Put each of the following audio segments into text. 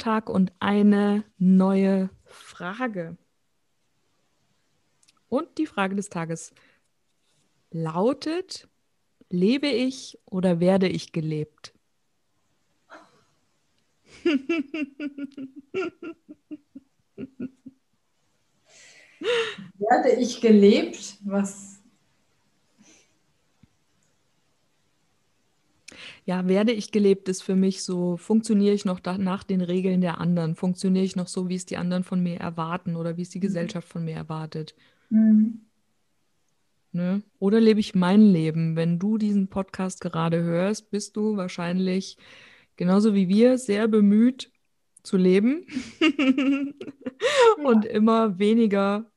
Tag und eine neue Frage. Und die Frage des Tages lautet, lebe ich oder werde ich gelebt? werde ich gelebt? Was ja, werde ich gelebt, ist für mich so, funktioniere ich noch nach den Regeln der anderen? Funktioniere ich noch so, wie es die anderen von mir erwarten oder wie es die mhm. Gesellschaft von mir erwartet? Mhm. Ne? Oder lebe ich mein Leben? Wenn du diesen Podcast gerade hörst, bist du wahrscheinlich genauso wie wir sehr bemüht zu leben und ja. immer weniger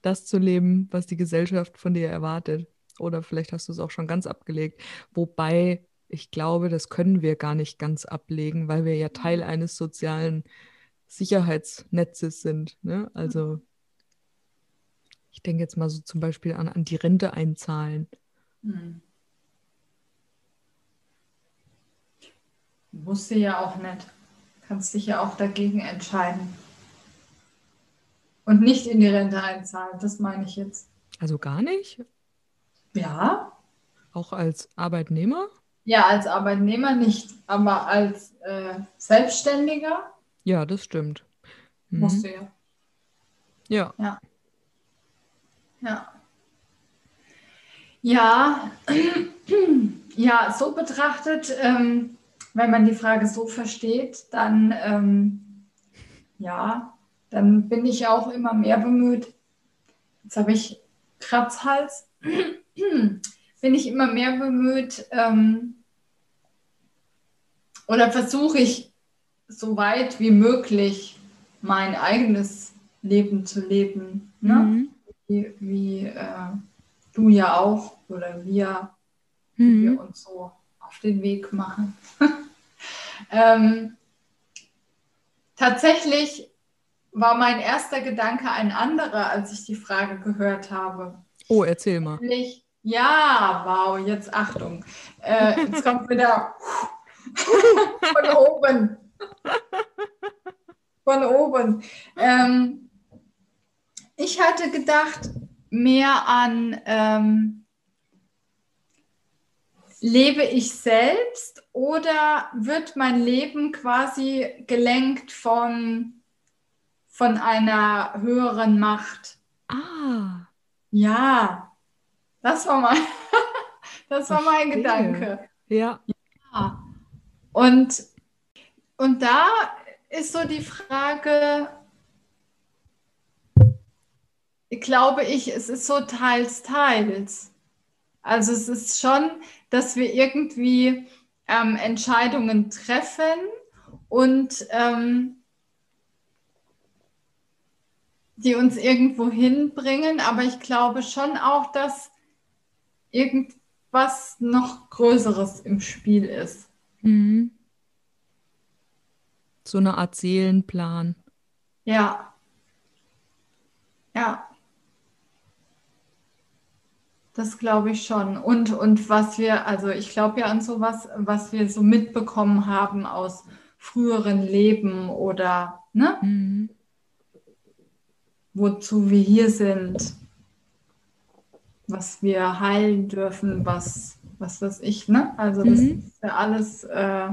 das zu leben, was die Gesellschaft von dir erwartet. Oder vielleicht hast du es auch schon ganz abgelegt. Wobei ich glaube, das können wir gar nicht ganz ablegen, weil wir ja Teil mhm. eines sozialen Sicherheitsnetzes sind. Ne? Also ich denke jetzt mal so zum Beispiel an, an die Rente einzahlen. Hm. Musst du ja auch nicht. Kannst dich ja auch dagegen entscheiden. Und nicht in die Rente einzahlen, das meine ich jetzt. Also gar nicht? Ja. Auch als Arbeitnehmer? Ja, als Arbeitnehmer nicht, aber als äh, Selbstständiger. Ja, das stimmt. Mhm. Musst du ja. Ja. Ja. Ja. Ja, ja so betrachtet, ähm, wenn man die Frage so versteht, dann ähm, ja, dann bin ich auch immer mehr bemüht. Jetzt habe ich Kratzhals. Bin ich immer mehr bemüht ähm, oder versuche ich so weit wie möglich mein eigenes Leben zu leben. Ne? Mhm. Wie, wie äh, du ja auch oder wir, mhm. wir uns so auf den Weg machen. ähm, tatsächlich war mein erster Gedanke ein anderer, als ich die Frage gehört habe. Oh, erzähl mal. Nämlich, ja, wow, jetzt Achtung. Äh, jetzt kommt wieder von oben. Von oben. Ähm, ich hatte gedacht mehr an, ähm, lebe ich selbst oder wird mein Leben quasi gelenkt von, von einer höheren Macht? Ah. Ja, das war mein, das war mein Gedanke. Ja. ja. Und, und da ist so die Frage, glaube ich, es ist so teils, teils. Also es ist schon, dass wir irgendwie ähm, Entscheidungen treffen und ähm, die uns irgendwo hinbringen, aber ich glaube schon auch, dass irgendwas noch Größeres im Spiel ist. Mhm. So eine Art Seelenplan. Ja. Ja. Das glaube ich schon. Und, und was wir, also ich glaube ja an sowas, was wir so mitbekommen haben aus früheren Leben oder, ne? Mhm. Wozu wir hier sind was wir heilen dürfen, was, was weiß ich, ne? Also das mhm. ist ja alles äh,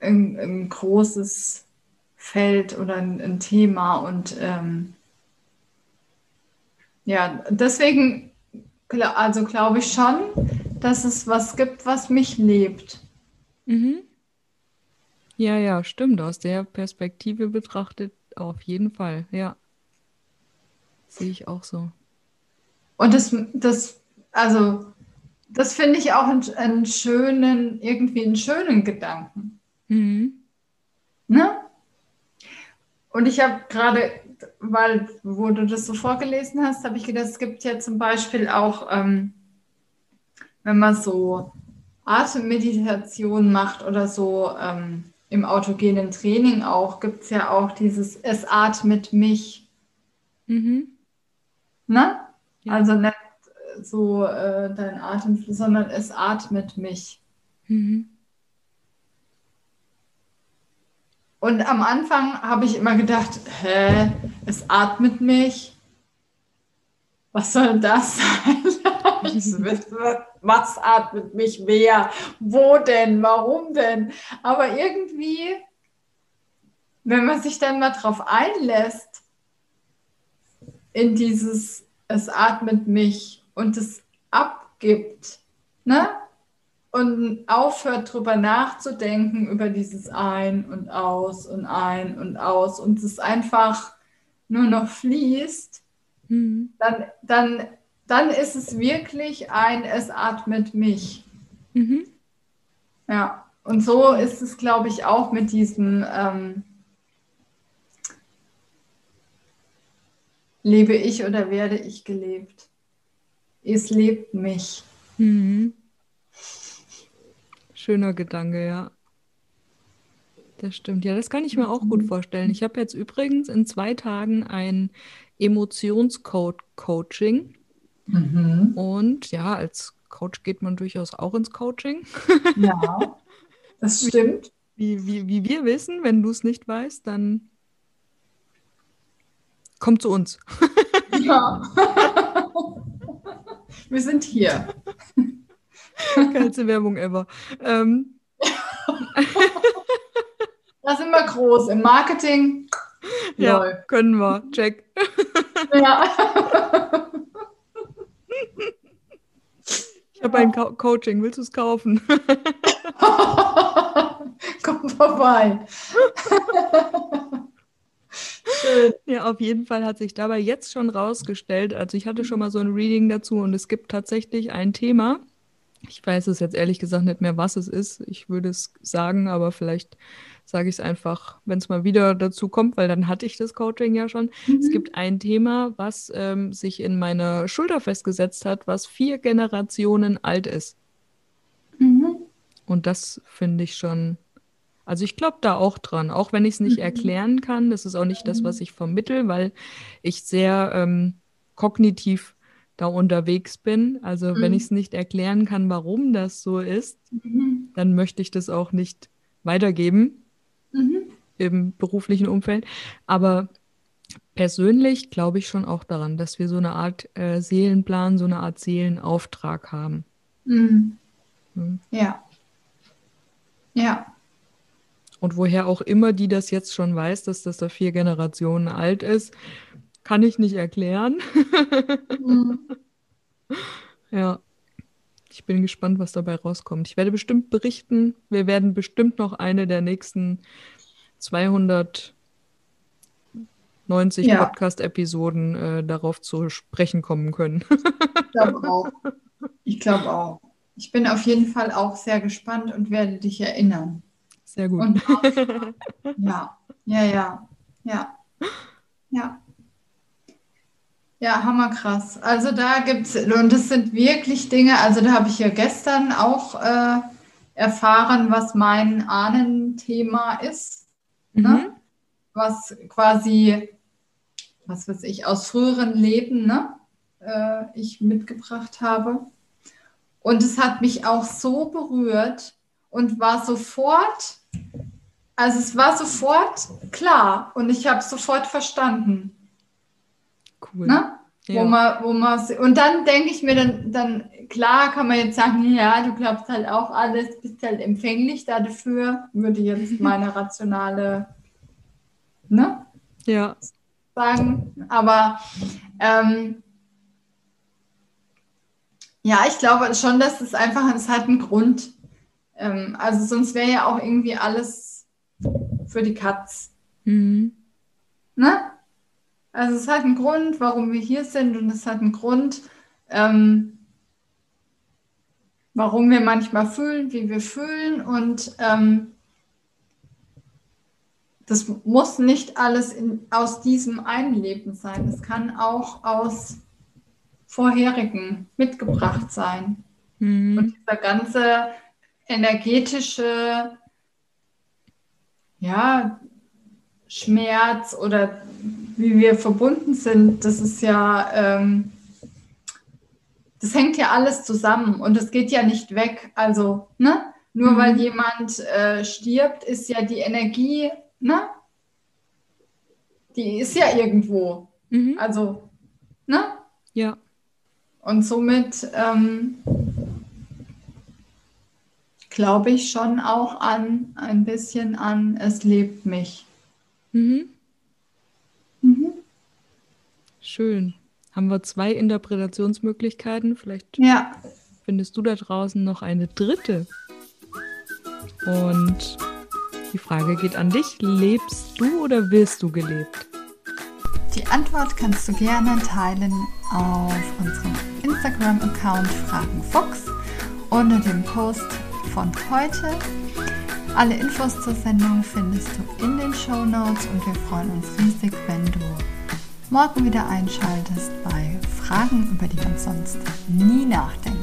ein, ein, großes Feld oder ein, ein Thema und ähm, ja, deswegen, also glaube ich schon, dass es was gibt, was mich lebt. Mhm. Ja, ja, stimmt. Aus der Perspektive betrachtet auf jeden Fall, ja. Sehe ich auch so. Und das, das also, das finde ich auch einen, einen, schönen, irgendwie einen schönen Gedanken. Mhm. Ne? Und ich habe gerade, weil, wo du das so vorgelesen hast, habe ich gedacht, es gibt ja zum Beispiel auch, ähm, wenn man so Atemmeditation macht oder so ähm, im autogenen Training auch, gibt es ja auch dieses Es atmet mich. Mhm. Ne? Ja. Also nicht so äh, dein Atem, sondern es atmet mich. Mhm. Und am Anfang habe ich immer gedacht, hä, es atmet mich. Was soll das sein? was atmet mich wer? Wo denn? Warum denn? Aber irgendwie, wenn man sich dann mal drauf einlässt, in dieses, es atmet mich und es abgibt, ne? und aufhört drüber nachzudenken über dieses Ein und Aus und Ein und Aus und es einfach nur noch fließt, mhm. dann, dann, dann ist es wirklich ein Es atmet mich. Mhm. Ja, und so ist es, glaube ich, auch mit diesem ähm, Lebe ich oder werde ich gelebt? Es lebt mich. Mhm. Schöner Gedanke, ja. Das stimmt. Ja, das kann ich mir auch gut vorstellen. Ich habe jetzt übrigens in zwei Tagen ein Emotionscode-Coaching. Mhm. Und ja, als Coach geht man durchaus auch ins Coaching. Ja, das stimmt. Wie, wie, wie wir wissen, wenn du es nicht weißt, dann komm zu uns. Ja. Wir sind hier. Geilste Werbung ever. Ähm. Das sind wir groß im Marketing. Ja, Lol. können wir. Check. Ja. Ich habe ein Co Coaching. Willst du es kaufen? Komm vorbei. Auf jeden Fall hat sich dabei jetzt schon rausgestellt, also ich hatte schon mal so ein Reading dazu und es gibt tatsächlich ein Thema, ich weiß es jetzt ehrlich gesagt nicht mehr, was es ist. Ich würde es sagen, aber vielleicht sage ich es einfach, wenn es mal wieder dazu kommt, weil dann hatte ich das Coaching ja schon. Mhm. Es gibt ein Thema, was ähm, sich in meiner Schulter festgesetzt hat, was vier Generationen alt ist. Mhm. Und das finde ich schon, also ich glaube da auch dran, auch wenn ich es nicht mhm. erklären kann. Das ist auch nicht das, was mhm. ich vermittel, weil ich sehr ähm, kognitiv da unterwegs bin. Also mhm. wenn ich es nicht erklären kann, warum das so ist, mhm. dann möchte ich das auch nicht weitergeben mhm. im beruflichen Umfeld. Aber persönlich glaube ich schon auch daran, dass wir so eine Art äh, Seelenplan, so eine Art Seelenauftrag haben. Mhm. Ja. Ja. Und woher auch immer die das jetzt schon weiß, dass das da vier Generationen alt ist, kann ich nicht erklären. Mhm. Ja. Ich bin gespannt, was dabei rauskommt. Ich werde bestimmt berichten. Wir werden bestimmt noch eine der nächsten 290 ja. Podcast-Episoden äh, darauf zu sprechen kommen können. ich glaube auch. Ich glaube auch. Ich bin auf jeden Fall auch sehr gespannt und werde dich erinnern. Sehr gut. Auch, ja, ja, ja, ja, ja. Ja, hammerkrass. Also da gibt es, und das sind wirklich Dinge, also da habe ich ja gestern auch äh, erfahren, was mein Ahnenthema ist. Ne? Mhm. Ne? Was quasi, was weiß ich, aus früheren Leben ne? Äh, ich mitgebracht habe. Und es hat mich auch so berührt und war sofort, also es war sofort klar und ich habe sofort verstanden. Cool. Ne? Ja. Wo man, wo man, und dann denke ich mir, dann, dann, klar kann man jetzt sagen, ja, du glaubst halt auch alles, bist halt empfänglich dafür, würde jetzt meine rationale, ne? Ja. Sagen. Aber ähm, ja, ich glaube schon, dass es einfach, es hat einen Grund. Ähm, also sonst wäre ja auch irgendwie alles für die Katz. Mhm. Ne? Also es hat einen Grund, warum wir hier sind und es hat einen Grund, ähm, warum wir manchmal fühlen, wie wir fühlen. Und ähm, das muss nicht alles in, aus diesem einen Leben sein. Es kann auch aus vorherigen mitgebracht sein. Mhm. Und dieser ganze energetische ja, Schmerz oder wie wir verbunden sind, das ist ja, ähm, das hängt ja alles zusammen und es geht ja nicht weg. Also, ne? Nur mhm. weil jemand äh, stirbt, ist ja die Energie ne? Die ist ja irgendwo. Mhm. Also, ne? Ja. Und somit ähm, glaube ich schon auch an, ein bisschen an, es lebt mich. Mhm. Mhm. Schön. Haben wir zwei Interpretationsmöglichkeiten? Vielleicht ja. findest du da draußen noch eine dritte. Und die Frage geht an dich. Lebst du oder wirst du gelebt? Die Antwort kannst du gerne teilen auf unserem Instagram-Account FragenFox unter dem Post von heute. Alle Infos zur Sendung findest du in den Show Notes und wir freuen uns riesig, wenn du morgen wieder einschaltest bei Fragen, über die man sonst nie nachdenkt.